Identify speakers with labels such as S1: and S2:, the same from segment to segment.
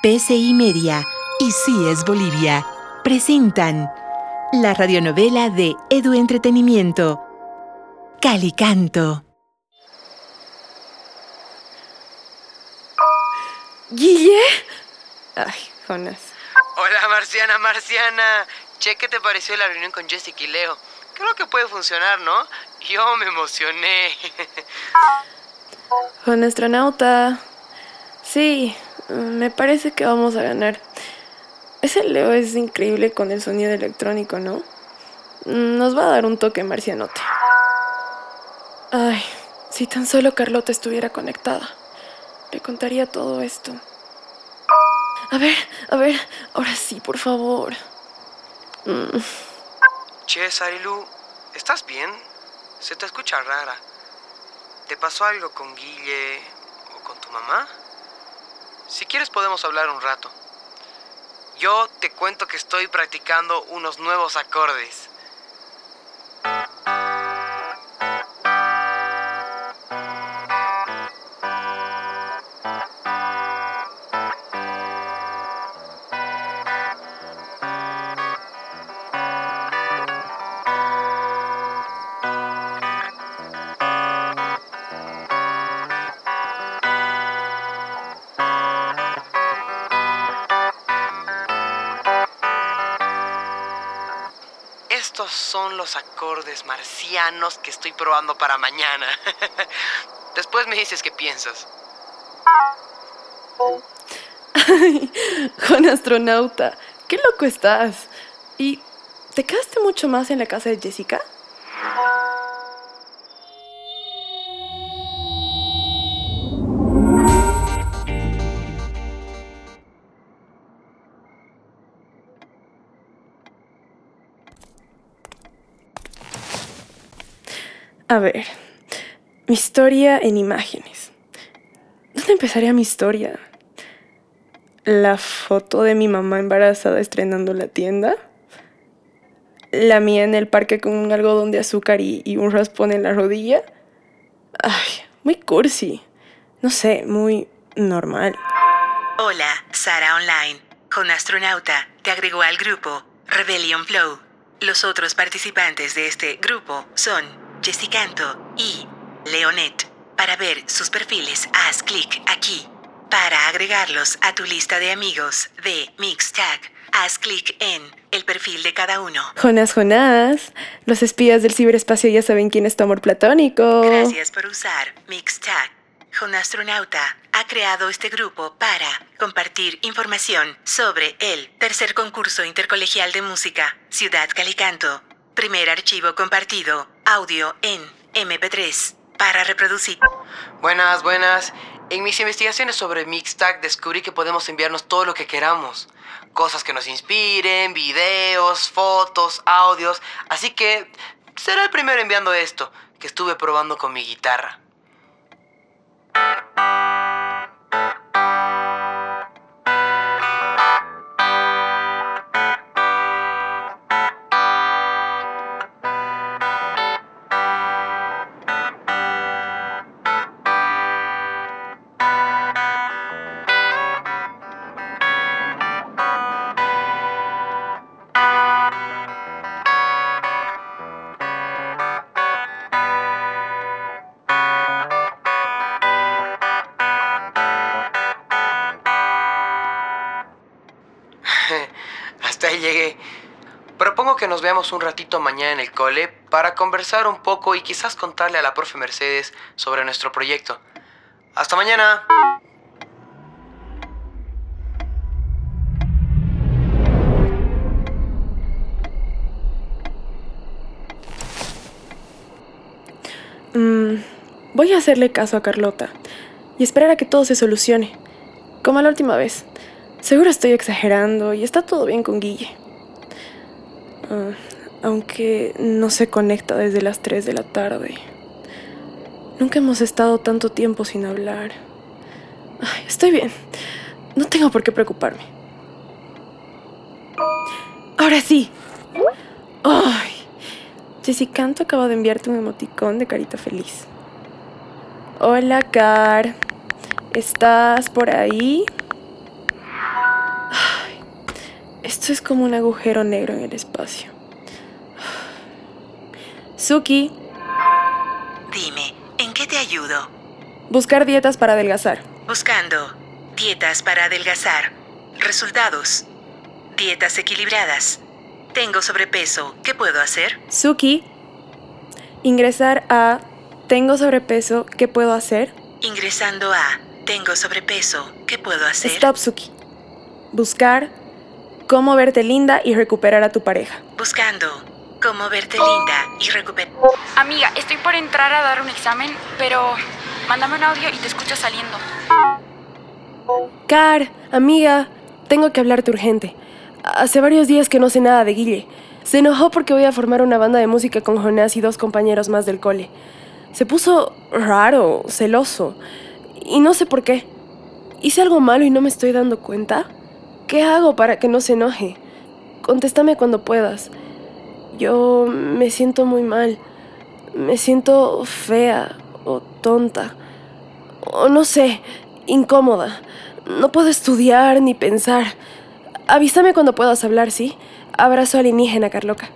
S1: PCI Media y Sí es Bolivia presentan la radionovela de Edu Entretenimiento, Calicanto.
S2: ¿Guille? Ay, Jonas.
S3: Hola, Marciana, Marciana. Che, ¿qué te pareció la reunión con Jessica y Leo? Creo que puede funcionar, ¿no? Yo me emocioné.
S2: Juan astronauta. Sí, me parece que vamos a ganar. Ese Leo es increíble con el sonido electrónico, ¿no? Nos va a dar un toque marcianote. Ay, si tan solo Carlota estuviera conectada. Le contaría todo esto. A ver, a ver, ahora sí, por favor. Mm.
S3: Che, Sarilu, ¿estás bien? Se te escucha rara. ¿Te pasó algo con Guille o con tu mamá? Si quieres podemos hablar un rato. Yo te cuento que estoy practicando unos nuevos acordes. Estos son los acordes marcianos que estoy probando para mañana. Después me dices qué piensas.
S2: Juan astronauta, qué loco estás. ¿Y te quedaste mucho más en la casa de Jessica? A ver, mi historia en imágenes. ¿Dónde empezaría mi historia? La foto de mi mamá embarazada estrenando la tienda. La mía en el parque con un algodón de azúcar y, un raspón en la rodilla. Ay, muy cursi. No sé, muy normal.
S1: Hola, Sara Online. Con astronauta te agregó al grupo Rebellion Flow. Los otros participantes de este grupo son Jessicanto y Leonet. Para ver sus perfiles, haz clic aquí. Para agregarlos a tu lista de amigos de Mixtag, haz clic en el perfil de cada uno.
S2: Jonas, Jonas. Los espías del ciberespacio ya saben quién es tu amor platónico.
S1: Gracias por usar Mixtag. Jonastronauta ha creado este grupo para compartir información sobre el tercer concurso intercolegial de música Ciudad Calicanto. Primer archivo compartido, audio en MP3 para reproducir.
S3: Buenas, buenas. En mis investigaciones sobre Mixtag descubrí que podemos enviarnos todo lo que queramos. Cosas que nos inspiren, videos, fotos, audios. Así que será el primero enviando esto, que estuve probando con mi guitarra. Propongo que nos veamos un ratito mañana en el cole para conversar un poco y quizás contarle a la profe Mercedes sobre nuestro proyecto. Hasta mañana.
S2: Mm, voy a hacerle caso a Carlota y esperar a que todo se solucione. Como la última vez. Seguro estoy exagerando y está todo bien con Guille. Ah, aunque no se conecta desde las 3 de la tarde. Nunca hemos estado tanto tiempo sin hablar. Estoy bien. No tengo por qué preocuparme. Ahora sí. Ay. Jessicanto acaba de enviarte un emoticón de carita feliz. Hola, Car. ¿Estás por ahí? Esto es como un agujero negro en el espacio. Suki,
S1: Dime, ¿en qué te ayudo?
S2: buscar dietas para adelgazar.
S1: Buscando dietas para adelgazar. Resultados. Dietas equilibradas. Tengo sobrepeso. ¿Qué puedo hacer?
S2: Suki, ingresar a Tengo sobrepeso, ¿qué puedo hacer?
S1: Ingresando a Tengo sobrepeso. ¿Qué puedo hacer?
S2: Stop, Suki. Buscar cómo verte linda y recuperar a tu pareja.
S1: Buscando cómo verte linda y recuperar.
S4: Amiga, estoy por entrar a dar un examen, pero mándame un audio y te escucho saliendo.
S2: Car, amiga, tengo que hablarte urgente. Hace varios días que no sé nada de Guille. Se enojó porque voy a formar una banda de música con Jonás y dos compañeros más del cole. Se puso raro, celoso. Y no sé por qué. ¿Hice algo malo y no me estoy dando cuenta? ¿Qué hago para que no se enoje? Contéstame cuando puedas. Yo me siento muy mal. Me siento fea o tonta. O no sé, incómoda. No puedo estudiar ni pensar. Avísame cuando puedas hablar, ¿sí? Abrazo alienígena, Carloca.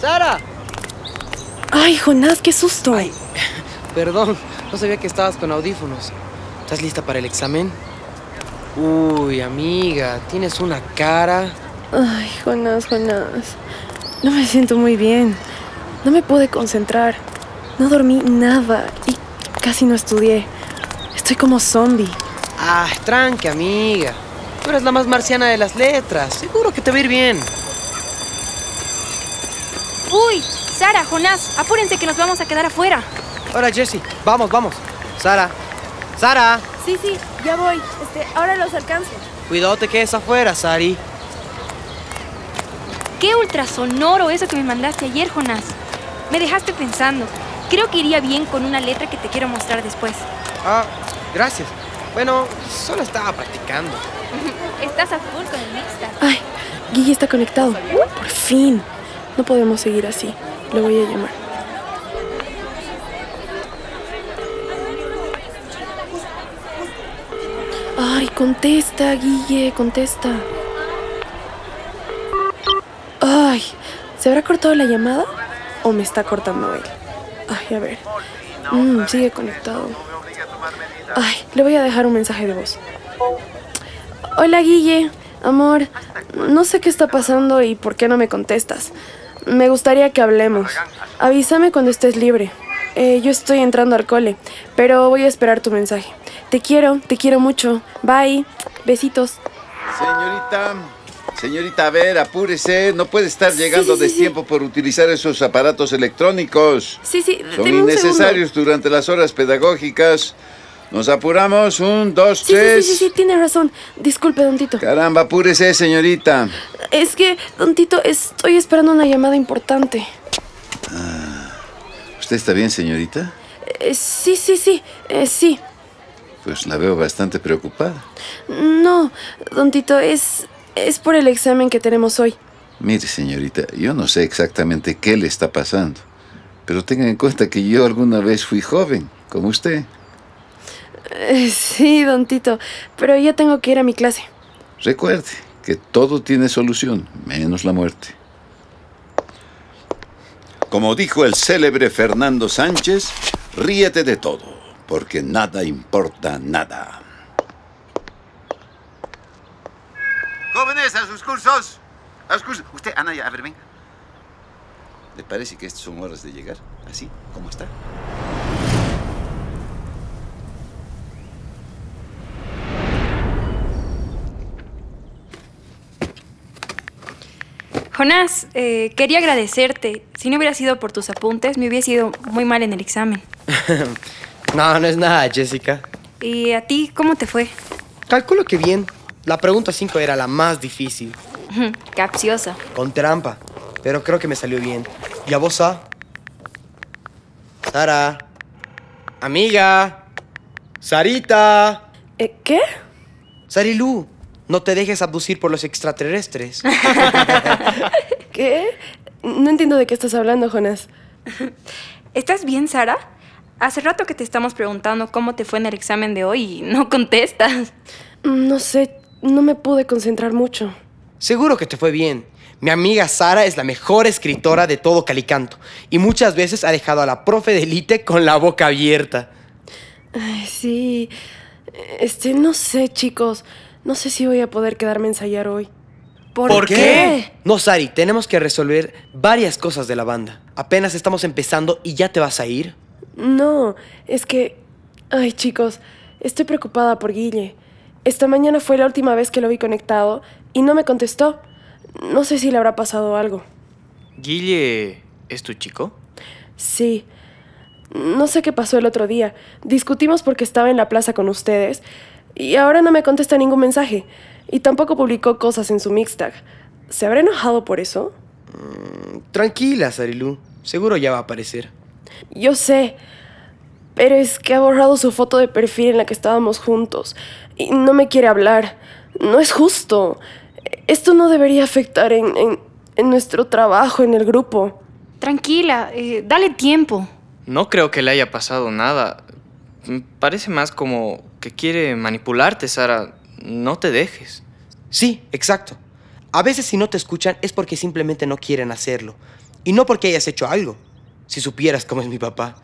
S3: ¡Sara!
S2: ¡Ay, Jonás, qué susto!
S3: Ay, perdón, no sabía que estabas con audífonos. ¿Estás lista para el examen? Uy, amiga, tienes una cara.
S2: Ay, Jonás, Jonás. No me siento muy bien. No me pude concentrar. No dormí nada y casi no estudié. Estoy como zombie.
S3: Ah, tranqui, amiga. Tú eres la más marciana de las letras. Seguro que te va a ir bien.
S4: Uy, Sara, Jonás, apúrense que nos vamos a quedar afuera.
S3: Ahora, Jesse, vamos, vamos. Sara. Sara,
S2: Sí, sí, ya voy. Este, ahora los alcanzo.
S3: cuidado te quedes afuera, Sari.
S4: Qué ultrasonoro eso que me mandaste ayer, Jonás. Me dejaste pensando. Creo que iría bien con una letra que te quiero mostrar después.
S3: Ah, gracias. Bueno, solo estaba practicando.
S4: Estás a full con el mixtape.
S2: Ay, Guille está conectado. Por fin. No podemos seguir así. Lo voy a llamar. Ay, contesta, Guille, contesta. Ay, ¿se habrá cortado la llamada? ¿O me está cortando él? Ay, a ver. Mm, sigue conectado. Ay, le voy a dejar un mensaje de voz. Hola Guille, amor, no sé qué está pasando y por qué no me contestas. Me gustaría que hablemos. Avísame cuando estés libre. Eh, yo estoy entrando al cole, pero voy a esperar tu mensaje. Te quiero, te quiero mucho. Bye. Besitos.
S5: Señorita, señorita, a ver, apúrese. No puede estar llegando
S2: sí, sí,
S5: de
S2: sí.
S5: tiempo por utilizar esos aparatos electrónicos.
S2: Sí, sí,
S5: Son innecesarios durante las horas pedagógicas. Nos apuramos. Un, dos,
S2: segundo. Sí, sí,
S5: tres.
S2: sí, sí, sí, tiene razón. Disculpe, don Tito.
S5: Caramba, apúrese, señorita.
S2: Es que, don Tito, estoy esperando una llamada importante.
S5: ¿Usted está bien, señorita?
S2: Eh, sí, sí, sí, eh, sí.
S5: Pues la veo bastante preocupada.
S2: No, don Tito, es, es por el examen que tenemos hoy.
S5: Mire, señorita, yo no sé exactamente qué le está pasando. Pero tenga en cuenta que yo alguna vez fui joven, como usted.
S2: Eh, sí, don Tito, pero ya tengo que ir a mi clase.
S5: Recuerde que todo tiene solución, menos la muerte. Como dijo el célebre Fernando Sánchez, ríete de todo, porque nada importa nada.
S6: Jóvenes, a sus cursos. A sus cursos. Usted, Ana, ya, a ver, venga.
S5: ¿Le parece que estas son horas de llegar? ¿Así? ¿Cómo está?
S4: Jonás, eh, quería agradecerte. Si no hubiera sido por tus apuntes, me hubiera ido muy mal en el examen.
S3: No, no es nada, Jessica.
S4: ¿Y a ti cómo te fue?
S3: Calculo que bien. La pregunta 5 era la más difícil,
S4: Capciosa.
S3: con trampa. Pero creo que me salió bien. ¿Y a vos, A? Sara. Amiga. Sarita.
S2: Eh, ¿Qué?
S3: Sarilú, no te dejes abducir por los extraterrestres.
S2: ¿Qué? No entiendo de qué estás hablando, Jonas.
S4: ¿Estás bien, Sara? Hace rato que te estamos preguntando cómo te fue en el examen de hoy y no contestas.
S2: No sé, no me pude concentrar mucho.
S3: Seguro que te fue bien. Mi amiga Sara es la mejor escritora de todo Calicanto y muchas veces ha dejado a la profe de élite con la boca abierta.
S2: Ay, sí. Este, no sé, chicos. No sé si voy a poder quedarme a ensayar hoy.
S4: ¿Por,
S3: No, Sari, tenemos que resolver varias cosas de la banda. Apenas estamos empezando y ya te vas a ir.
S2: No, es que... Ay, chicos, estoy preocupada por Guille. Esta mañana fue la última vez que lo vi conectado y no me contestó. No sé si le habrá pasado algo.
S7: ¿Guille es tu chico?
S2: Sí. No sé qué pasó el otro día. Discutimos porque estaba en la plaza con ustedes y ahora no me contesta ningún mensaje. Y tampoco publicó cosas en su mixtag. ¿Se habrá enojado por eso?
S3: Tranquila, Sarilú. Seguro ya va a aparecer.
S2: Yo sé. Pero es que ha borrado su foto de perfil en la que estábamos juntos. Y no me quiere hablar. No es justo. Esto no debería afectar en, en- en nuestro trabajo en el grupo.
S4: Tranquila, eh, dale tiempo.
S7: No creo que le haya pasado nada. Parece más como que quiere manipularte, Sara. No te dejes.
S3: Sí, exacto. A veces si no te escuchan es porque simplemente no quieren hacerlo. Y no porque hayas hecho algo. Si supieras cómo es mi papá.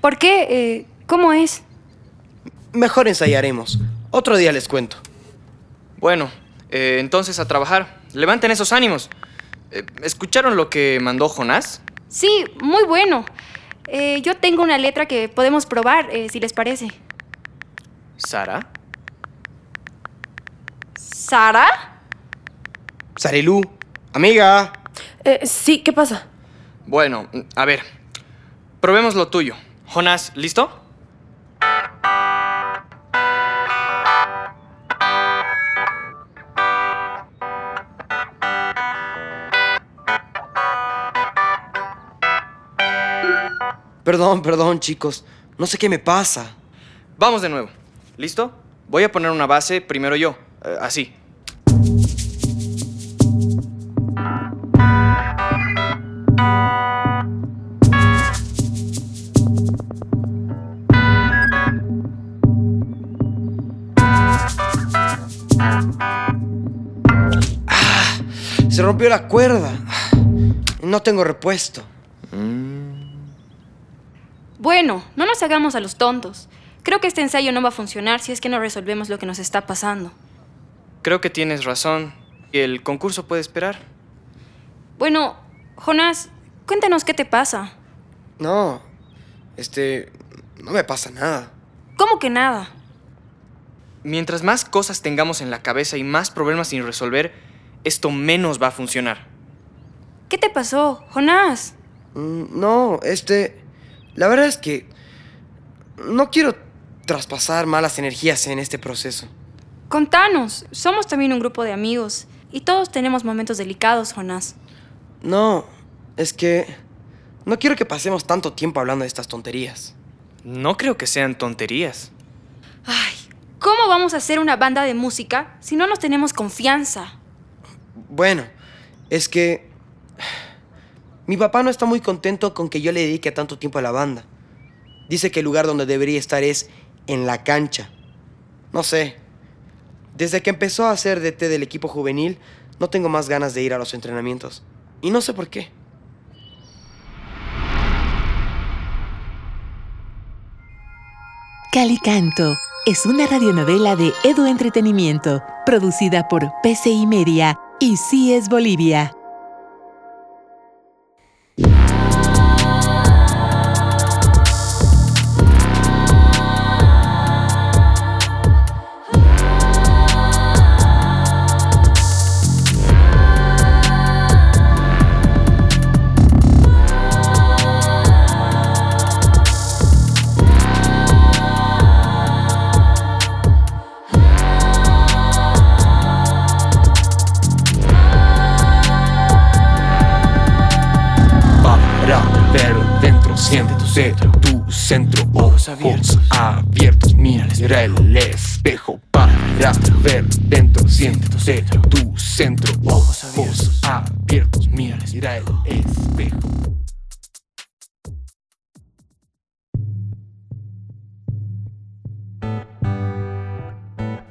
S4: ¿Por qué? Eh, ¿Cómo es?
S3: Mejor ensayaremos. Otro día les cuento.
S7: Bueno, eh, entonces a trabajar. Levanten esos ánimos. Eh, ¿Escucharon lo que mandó Jonás?
S4: Sí, muy bueno. Eh, yo tengo una letra que podemos probar, eh, si les parece.
S7: ¿Sara?
S4: ¿Sara?
S3: Sarilú, amiga.
S2: Eh, sí, ¿qué pasa?
S7: Bueno, a ver. Probemos lo tuyo. Jonás, ¿listo?
S3: Perdón, perdón, chicos. No sé qué me pasa.
S7: Vamos de nuevo. ¿Listo? Voy a poner una base primero yo. eh, así.
S3: Se rompió la cuerda. No tengo repuesto.
S4: Bueno, no nos hagamos a los tontos. Creo que este ensayo no va a funcionar si es que no resolvemos lo que nos está pasando.
S7: Creo que tienes razón. Y el concurso puede esperar.
S4: Bueno, Jonás, cuéntanos qué te pasa.
S3: No. Este. No me pasa nada.
S4: ¿Cómo que nada?
S7: Mientras más cosas tengamos en la cabeza y más problemas sin resolver, esto menos va a funcionar.
S4: ¿Qué te pasó, Jonás?
S3: Mm, No, este. La verdad es que. No quiero traspasar malas energías en este proceso.
S4: Contanos, somos también un grupo de amigos y todos tenemos momentos delicados, Jonás.
S3: No, es que. No quiero que pasemos tanto tiempo hablando de estas tonterías.
S7: No creo que sean tonterías.
S4: Ay, ¿cómo vamos a hacer una banda de música si no nos tenemos confianza?
S3: Bueno, es que. Mi papá no está muy contento con que yo le dedique tanto tiempo a la banda. Dice que el lugar donde debería estar es en la cancha. No sé. Desde que empezó a hacer DT del equipo juvenil, no tengo más ganas de ir a los entrenamientos. Y no sé por qué.
S8: Calicanto es una radionovela de Edo Entretenimiento, producida por PCI Media y CIES Bolivia.
S9: Centro, ojos abiertos, abiertos, mira, el espejo para ver dentro, siente tu centro, ojos abiertos, mira, mira el espejo.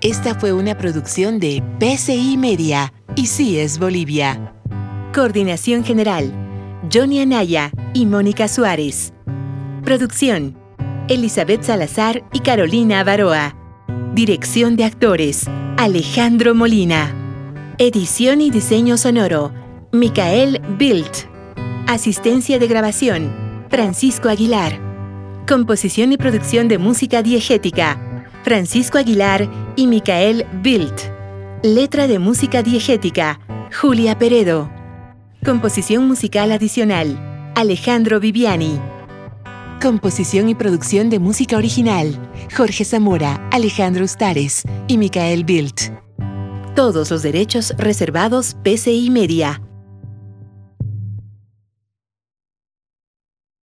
S8: Esta fue una producción de PCI Media y sí es Bolivia. Coordinación General, Johnny Anaya y Mónica Suárez. Producción, Elizabeth Salazar y Carolina Baroa. Dirección de actores, Alejandro Molina. Edición y diseño sonoro, Micael Bilt. Asistencia de grabación, Francisco Aguilar. Composición y producción de música diegética, Francisco Aguilar y Micael Bilt. Letra de música diegética, Julia Peredo. Composición musical adicional, Alejandro Viviani. Composición y producción de música original, Jorge Zamora, Alejandro Ustares y Micael Bilt. Todos los derechos reservados PCI Media.